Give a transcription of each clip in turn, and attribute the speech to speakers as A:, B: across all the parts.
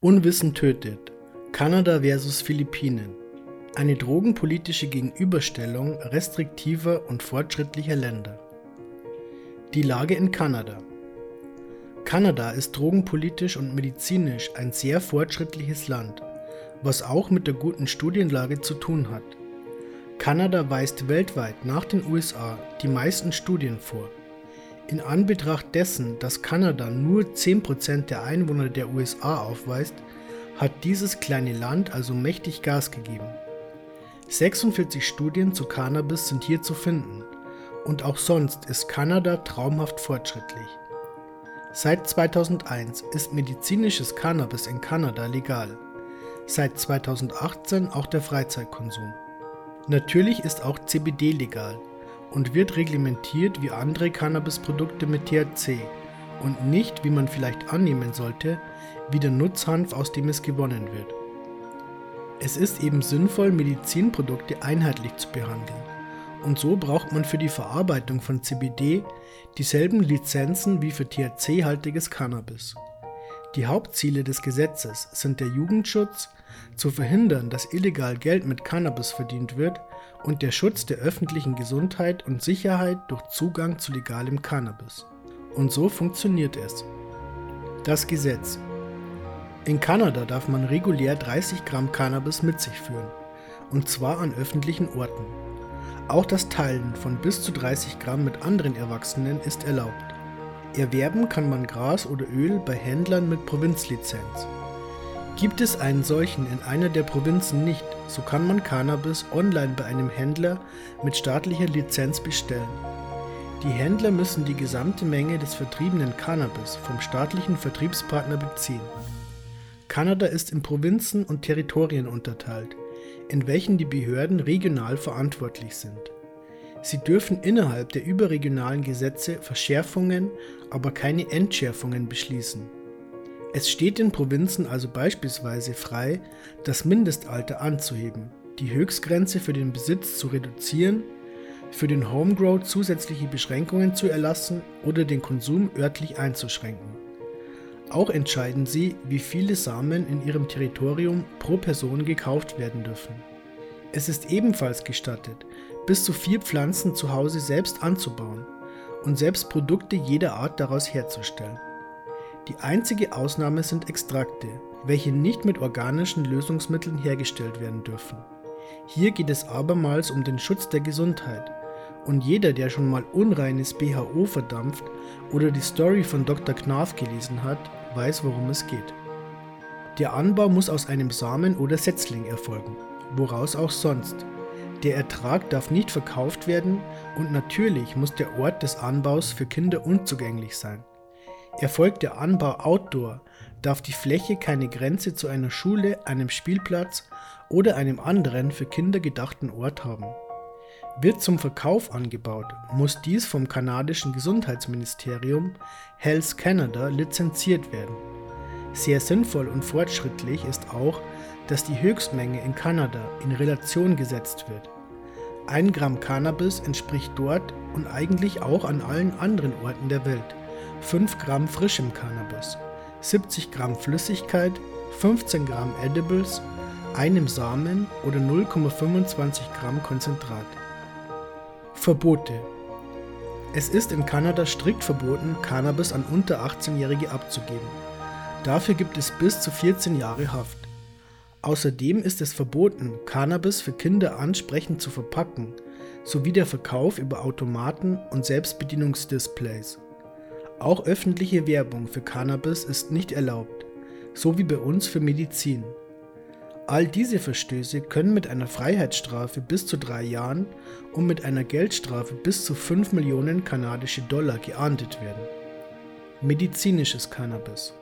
A: Unwissen tötet. Kanada versus Philippinen. Eine drogenpolitische Gegenüberstellung restriktiver und fortschrittlicher Länder. Die Lage in Kanada. Kanada ist drogenpolitisch und medizinisch ein sehr fortschrittliches Land, was auch mit der guten Studienlage zu tun hat. Kanada weist weltweit nach den USA die meisten Studien vor. In Anbetracht dessen, dass Kanada nur 10% der Einwohner der USA aufweist, hat dieses kleine Land also mächtig Gas gegeben. 46 Studien zu Cannabis sind hier zu finden und auch sonst ist Kanada traumhaft fortschrittlich. Seit 2001 ist medizinisches Cannabis in Kanada legal. Seit 2018 auch der Freizeitkonsum. Natürlich ist auch CBD legal, und wird reglementiert wie andere Cannabisprodukte mit THC und nicht, wie man vielleicht annehmen sollte, wie der Nutzhanf, aus dem es gewonnen wird. Es ist eben sinnvoll, Medizinprodukte einheitlich zu behandeln. Und so braucht man für die Verarbeitung von CBD dieselben Lizenzen wie für THC-haltiges Cannabis. Die Hauptziele des Gesetzes sind der Jugendschutz, zu verhindern, dass illegal Geld mit Cannabis verdient wird und der Schutz der öffentlichen Gesundheit und Sicherheit durch Zugang zu legalem Cannabis. Und so funktioniert es. Das Gesetz. In Kanada darf man regulär 30 Gramm Cannabis mit sich führen, und zwar an öffentlichen Orten. Auch das Teilen von bis zu 30 Gramm mit anderen Erwachsenen ist erlaubt. Erwerben kann man Gras oder Öl bei Händlern mit Provinzlizenz. Gibt es einen solchen in einer der Provinzen nicht, so kann man Cannabis online bei einem Händler mit staatlicher Lizenz bestellen. Die Händler müssen die gesamte Menge des vertriebenen Cannabis vom staatlichen Vertriebspartner beziehen. Kanada ist in Provinzen und Territorien unterteilt, in welchen die Behörden regional verantwortlich sind. Sie dürfen innerhalb der überregionalen Gesetze Verschärfungen, aber keine Entschärfungen beschließen. Es steht den Provinzen also beispielsweise frei, das Mindestalter anzuheben, die Höchstgrenze für den Besitz zu reduzieren, für den Homegrow zusätzliche Beschränkungen zu erlassen oder den Konsum örtlich einzuschränken. Auch entscheiden sie, wie viele Samen in ihrem Territorium pro Person gekauft werden dürfen. Es ist ebenfalls gestattet, bis zu vier Pflanzen zu Hause selbst anzubauen und selbst Produkte jeder Art daraus herzustellen. Die einzige Ausnahme sind Extrakte, welche nicht mit organischen Lösungsmitteln hergestellt werden dürfen. Hier geht es abermals um den Schutz der Gesundheit. Und jeder, der schon mal unreines BHO verdampft oder die Story von Dr. Knarf gelesen hat, weiß, worum es geht. Der Anbau muss aus einem Samen oder Setzling erfolgen, woraus auch sonst. Der Ertrag darf nicht verkauft werden und natürlich muss der Ort des Anbaus für Kinder unzugänglich sein. Erfolgt der Anbau outdoor, darf die Fläche keine Grenze zu einer Schule, einem Spielplatz oder einem anderen für Kinder gedachten Ort haben. Wird zum Verkauf angebaut, muss dies vom kanadischen Gesundheitsministerium Health Canada lizenziert werden. Sehr sinnvoll und fortschrittlich ist auch, dass die Höchstmenge in Kanada in Relation gesetzt wird. Ein Gramm Cannabis entspricht dort und eigentlich auch an allen anderen Orten der Welt 5 Gramm frischem Cannabis, 70 Gramm Flüssigkeit, 15 Gramm Edibles, einem Samen oder 0,25 Gramm Konzentrat. Verbote Es ist in Kanada strikt verboten, Cannabis an unter 18-Jährige abzugeben. Dafür gibt es bis zu 14 Jahre Haft. Außerdem ist es verboten, Cannabis für Kinder ansprechend zu verpacken, sowie der Verkauf über Automaten und Selbstbedienungsdisplays. Auch öffentliche Werbung für Cannabis ist nicht erlaubt, so wie bei uns für Medizin. All diese Verstöße können mit einer Freiheitsstrafe bis zu drei Jahren und mit einer Geldstrafe bis zu 5 Millionen kanadische Dollar geahndet werden. Medizinisches Cannabis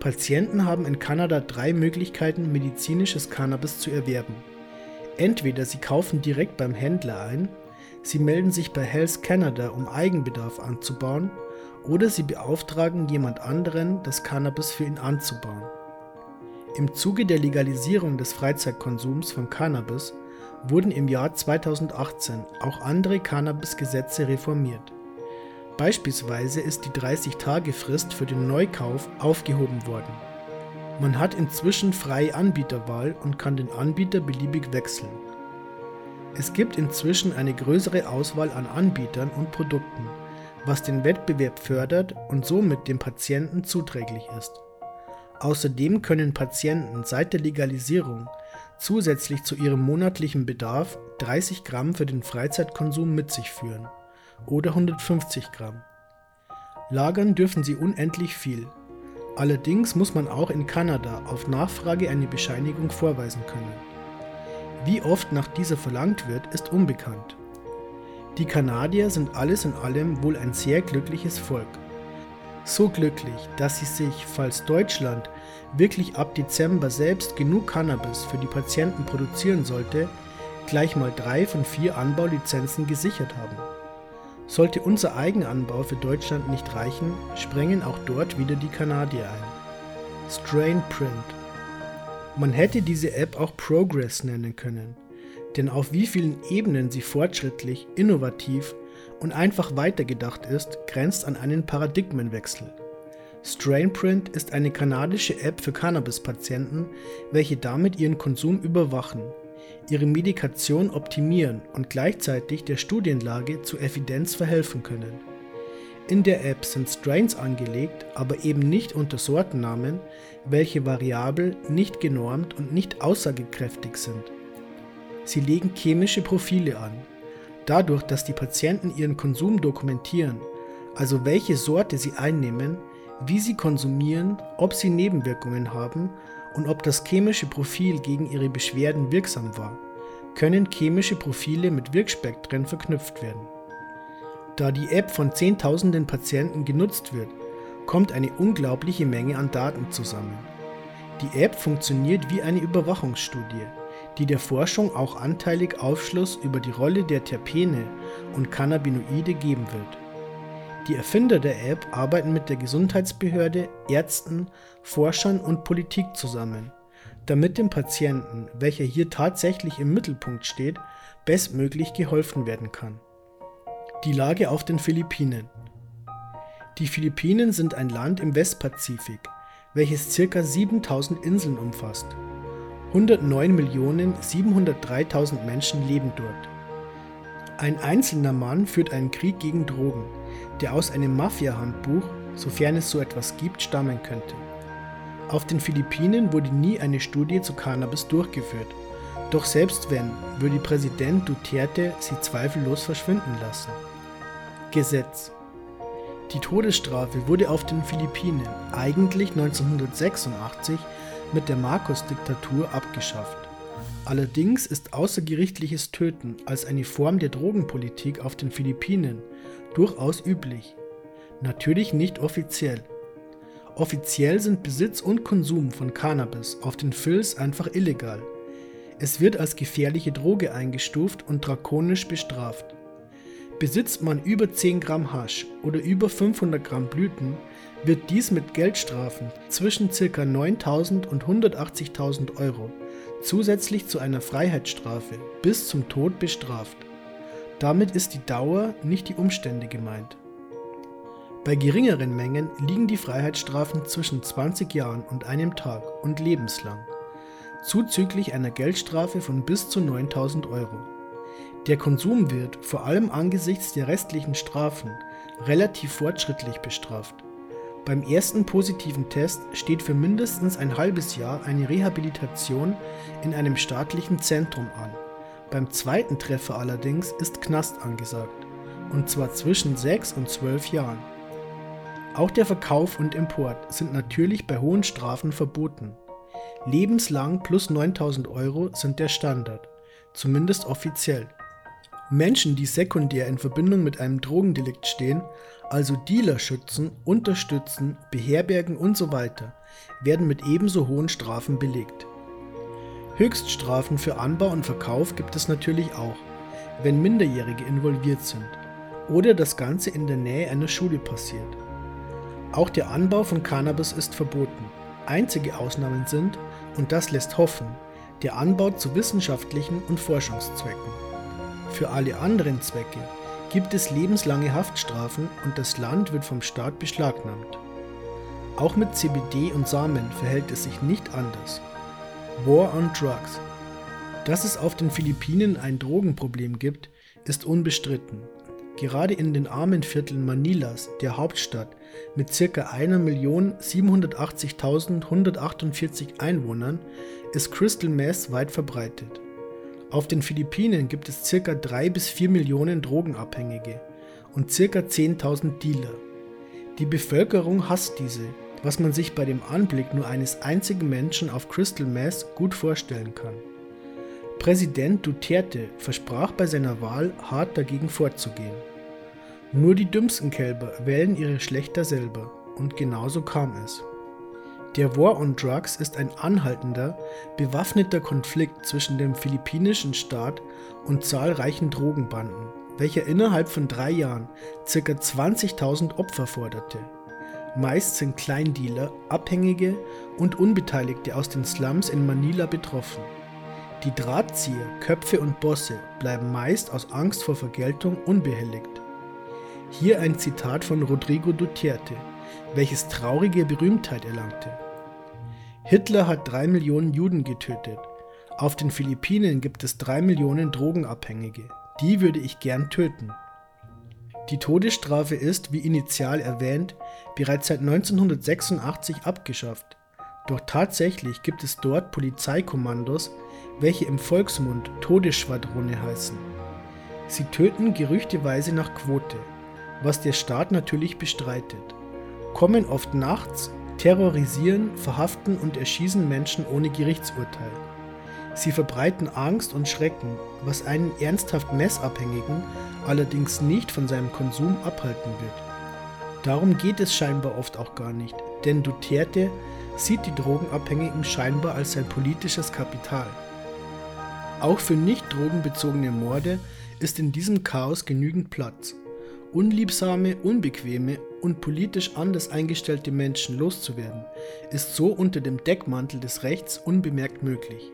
A: Patienten haben in Kanada drei Möglichkeiten, medizinisches Cannabis zu erwerben. Entweder sie kaufen direkt beim Händler ein, sie melden sich bei Health Canada, um Eigenbedarf anzubauen, oder sie beauftragen jemand anderen, das Cannabis für ihn anzubauen. Im Zuge der Legalisierung des Freizeitkonsums von Cannabis wurden im Jahr 2018 auch andere Cannabis-Gesetze reformiert. Beispielsweise ist die 30-Tage-Frist für den Neukauf aufgehoben worden. Man hat inzwischen freie Anbieterwahl und kann den Anbieter beliebig wechseln. Es gibt inzwischen eine größere Auswahl an Anbietern und Produkten, was den Wettbewerb fördert und somit dem Patienten zuträglich ist. Außerdem können Patienten seit der Legalisierung zusätzlich zu ihrem monatlichen Bedarf 30 Gramm für den Freizeitkonsum mit sich führen oder 150 Gramm. Lagern dürfen sie unendlich viel. Allerdings muss man auch in Kanada auf Nachfrage eine Bescheinigung vorweisen können. Wie oft nach dieser verlangt wird, ist unbekannt. Die Kanadier sind alles in allem wohl ein sehr glückliches Volk. So glücklich, dass sie sich, falls Deutschland wirklich ab Dezember selbst genug Cannabis für die Patienten produzieren sollte, gleich mal drei von vier Anbaulizenzen gesichert haben. Sollte unser Eigenanbau für Deutschland nicht reichen, sprengen auch dort wieder die Kanadier ein. Strain Print man hätte diese App auch Progress nennen können, denn auf wie vielen Ebenen sie fortschrittlich, innovativ und einfach weitergedacht ist, grenzt an einen Paradigmenwechsel. Strainprint ist eine kanadische App für Cannabis-Patienten, welche damit ihren Konsum überwachen, ihre Medikation optimieren und gleichzeitig der Studienlage zu Evidenz verhelfen können. In der App sind Strains angelegt, aber eben nicht unter Sortennamen, welche variabel, nicht genormt und nicht aussagekräftig sind. Sie legen chemische Profile an. Dadurch, dass die Patienten ihren Konsum dokumentieren, also welche Sorte sie einnehmen, wie sie konsumieren, ob sie Nebenwirkungen haben und ob das chemische Profil gegen ihre Beschwerden wirksam war, können chemische Profile mit Wirkspektren verknüpft werden. Da die App von Zehntausenden Patienten genutzt wird, kommt eine unglaubliche Menge an Daten zusammen. Die App funktioniert wie eine Überwachungsstudie, die der Forschung auch anteilig Aufschluss über die Rolle der Terpene und Cannabinoide geben wird. Die Erfinder der App arbeiten mit der Gesundheitsbehörde, Ärzten, Forschern und Politik zusammen, damit dem Patienten, welcher hier tatsächlich im Mittelpunkt steht, bestmöglich geholfen werden kann. Die Lage auf den Philippinen. Die Philippinen sind ein Land im Westpazifik, welches ca. 7000 Inseln umfasst. 109.703.000 Menschen leben dort. Ein einzelner Mann führt einen Krieg gegen Drogen, der aus einem Mafia-Handbuch, sofern es so etwas gibt, stammen könnte. Auf den Philippinen wurde nie eine Studie zu Cannabis durchgeführt, doch selbst wenn, würde Präsident Duterte sie zweifellos verschwinden lassen. Gesetz Die Todesstrafe wurde auf den Philippinen eigentlich 1986 mit der Marcos-Diktatur abgeschafft. Allerdings ist außergerichtliches Töten als eine Form der Drogenpolitik auf den Philippinen durchaus üblich. Natürlich nicht offiziell. Offiziell sind Besitz und Konsum von Cannabis auf den Phils einfach illegal. Es wird als gefährliche Droge eingestuft und drakonisch bestraft. Besitzt man über 10 Gramm Hasch oder über 500 Gramm Blüten, wird dies mit Geldstrafen zwischen ca. 9.000 und 180.000 Euro zusätzlich zu einer Freiheitsstrafe bis zum Tod bestraft. Damit ist die Dauer, nicht die Umstände gemeint. Bei geringeren Mengen liegen die Freiheitsstrafen zwischen 20 Jahren und einem Tag und lebenslang, zuzüglich einer Geldstrafe von bis zu 9000 Euro. Der Konsum wird, vor allem angesichts der restlichen Strafen, relativ fortschrittlich bestraft. Beim ersten positiven Test steht für mindestens ein halbes Jahr eine Rehabilitation in einem staatlichen Zentrum an. Beim zweiten Treffer allerdings ist Knast angesagt, und zwar zwischen 6 und 12 Jahren. Auch der Verkauf und Import sind natürlich bei hohen Strafen verboten. Lebenslang plus 9000 Euro sind der Standard, zumindest offiziell. Menschen, die sekundär in Verbindung mit einem Drogendelikt stehen, also Dealer schützen, unterstützen, beherbergen usw., so werden mit ebenso hohen Strafen belegt. Höchststrafen für Anbau und Verkauf gibt es natürlich auch, wenn Minderjährige involviert sind oder das Ganze in der Nähe einer Schule passiert. Auch der Anbau von Cannabis ist verboten. Einzige Ausnahmen sind, und das lässt hoffen, der Anbau zu wissenschaftlichen und Forschungszwecken. Für alle anderen Zwecke gibt es lebenslange Haftstrafen und das Land wird vom Staat beschlagnahmt. Auch mit CBD und Samen verhält es sich nicht anders. War on Drugs. Dass es auf den Philippinen ein Drogenproblem gibt, ist unbestritten. Gerade in den armen Vierteln Manilas, der Hauptstadt, mit ca. 1.780.148 Einwohnern, ist Crystal Meth weit verbreitet. Auf den Philippinen gibt es ca. 3 bis 4 Millionen Drogenabhängige und ca. 10.000 Dealer. Die Bevölkerung hasst diese was man sich bei dem Anblick nur eines einzigen Menschen auf Crystal Meth gut vorstellen kann. Präsident Duterte versprach bei seiner Wahl hart dagegen vorzugehen. Nur die dümmsten Kälber wählen ihre Schlechter selber und genauso kam es. Der War on Drugs ist ein anhaltender, bewaffneter Konflikt zwischen dem philippinischen Staat und zahlreichen Drogenbanden, welcher innerhalb von drei Jahren ca. 20.000 Opfer forderte. Meist sind Kleindealer, Abhängige und Unbeteiligte aus den Slums in Manila betroffen. Die Drahtzieher, Köpfe und Bosse bleiben meist aus Angst vor Vergeltung unbehelligt. Hier ein Zitat von Rodrigo Duterte, welches traurige Berühmtheit erlangte. Hitler hat drei Millionen Juden getötet. Auf den Philippinen gibt es drei Millionen Drogenabhängige. Die würde ich gern töten. Die Todesstrafe ist, wie initial erwähnt, bereits seit 1986 abgeschafft. Doch tatsächlich gibt es dort Polizeikommandos, welche im Volksmund Todesschwadrone heißen. Sie töten gerüchteweise nach Quote, was der Staat natürlich bestreitet, kommen oft nachts, terrorisieren, verhaften und erschießen Menschen ohne Gerichtsurteil. Sie verbreiten Angst und Schrecken, was einen ernsthaft Messabhängigen allerdings nicht von seinem Konsum abhalten wird. Darum geht es scheinbar oft auch gar nicht, denn Duterte sieht die Drogenabhängigen scheinbar als sein politisches Kapital. Auch für nicht drogenbezogene Morde ist in diesem Chaos genügend Platz. Unliebsame, unbequeme und politisch anders eingestellte Menschen loszuwerden, ist so unter dem Deckmantel des Rechts unbemerkt möglich.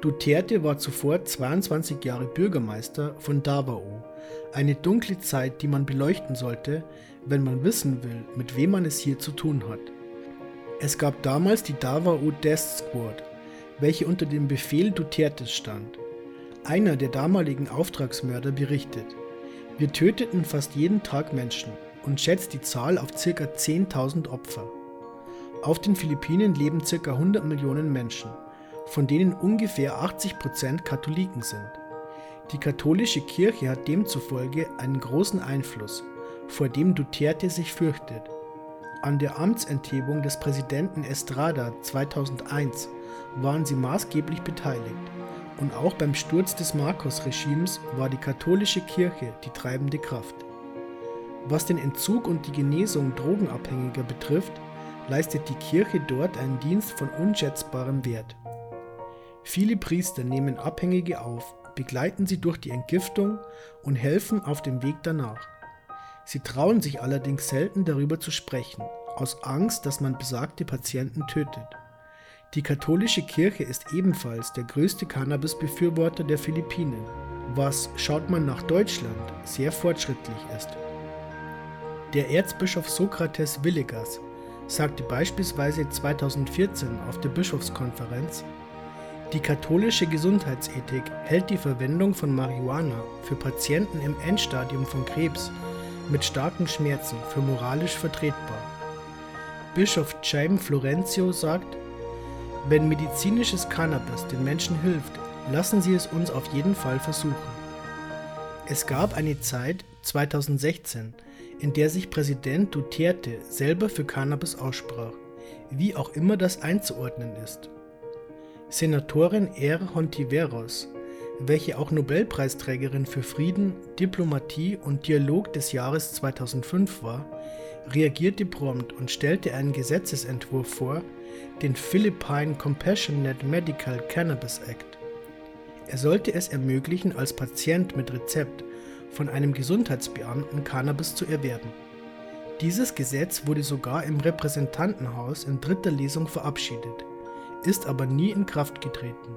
A: Duterte war zuvor 22 Jahre Bürgermeister von Davao, eine dunkle Zeit, die man beleuchten sollte, wenn man wissen will, mit wem man es hier zu tun hat. Es gab damals die Davao Death Squad, welche unter dem Befehl Dutertes stand. Einer der damaligen Auftragsmörder berichtet, wir töteten fast jeden Tag Menschen und schätzt die Zahl auf ca. 10.000 Opfer. Auf den Philippinen leben ca. 100 Millionen Menschen von denen ungefähr 80 Prozent Katholiken sind. Die katholische Kirche hat demzufolge einen großen Einfluss, vor dem Duterte sich fürchtet. An der Amtsenthebung des Präsidenten Estrada 2001 waren sie maßgeblich beteiligt und auch beim Sturz des Marcos-Regimes war die katholische Kirche die treibende Kraft. Was den Entzug und die Genesung Drogenabhängiger betrifft, leistet die Kirche dort einen Dienst von unschätzbarem Wert. Viele Priester nehmen Abhängige auf, begleiten sie durch die Entgiftung und helfen auf dem Weg danach. Sie trauen sich allerdings selten darüber zu sprechen, aus Angst, dass man besagte Patienten tötet. Die katholische Kirche ist ebenfalls der größte Cannabis-Befürworter der Philippinen, was, schaut man nach Deutschland, sehr fortschrittlich ist. Der Erzbischof Sokrates Villegas sagte beispielsweise 2014 auf der Bischofskonferenz, die katholische Gesundheitsethik hält die Verwendung von Marihuana für Patienten im Endstadium von Krebs mit starken Schmerzen für moralisch vertretbar. Bischof Chaim Florencio sagt, wenn medizinisches Cannabis den Menschen hilft, lassen sie es uns auf jeden Fall versuchen. Es gab eine Zeit, 2016, in der sich Präsident Duterte selber für Cannabis aussprach, wie auch immer das einzuordnen ist. Senatorin R. Hontiveros, welche auch Nobelpreisträgerin für Frieden, Diplomatie und Dialog des Jahres 2005 war, reagierte prompt und stellte einen Gesetzesentwurf vor, den Philippine Compassionate Medical Cannabis Act. Er sollte es ermöglichen, als Patient mit Rezept von einem Gesundheitsbeamten Cannabis zu erwerben. Dieses Gesetz wurde sogar im Repräsentantenhaus in dritter Lesung verabschiedet ist aber nie in Kraft getreten.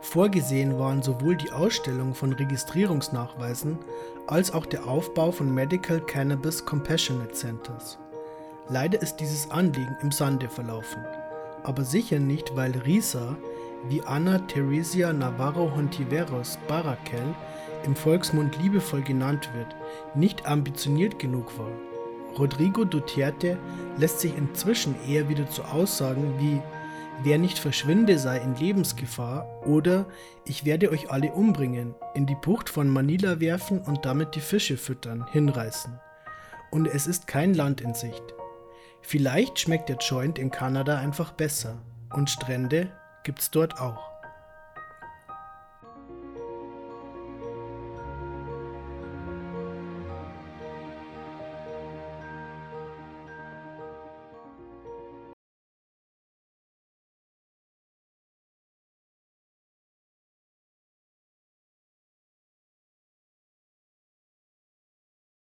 A: Vorgesehen waren sowohl die Ausstellung von Registrierungsnachweisen als auch der Aufbau von Medical Cannabis Compassionate Centers. Leider ist dieses Anliegen im Sande verlaufen, aber sicher nicht, weil Risa, wie Ana Teresia Navarro Hontiveros Barakel im Volksmund liebevoll genannt wird, nicht ambitioniert genug war. Rodrigo Duterte lässt sich inzwischen eher wieder zu Aussagen wie Wer nicht verschwinde, sei in Lebensgefahr oder Ich werde euch alle umbringen, in die Bucht von Manila werfen und damit die Fische füttern, hinreißen. Und es ist kein Land in Sicht. Vielleicht schmeckt der Joint in Kanada einfach besser und Strände gibt's dort auch.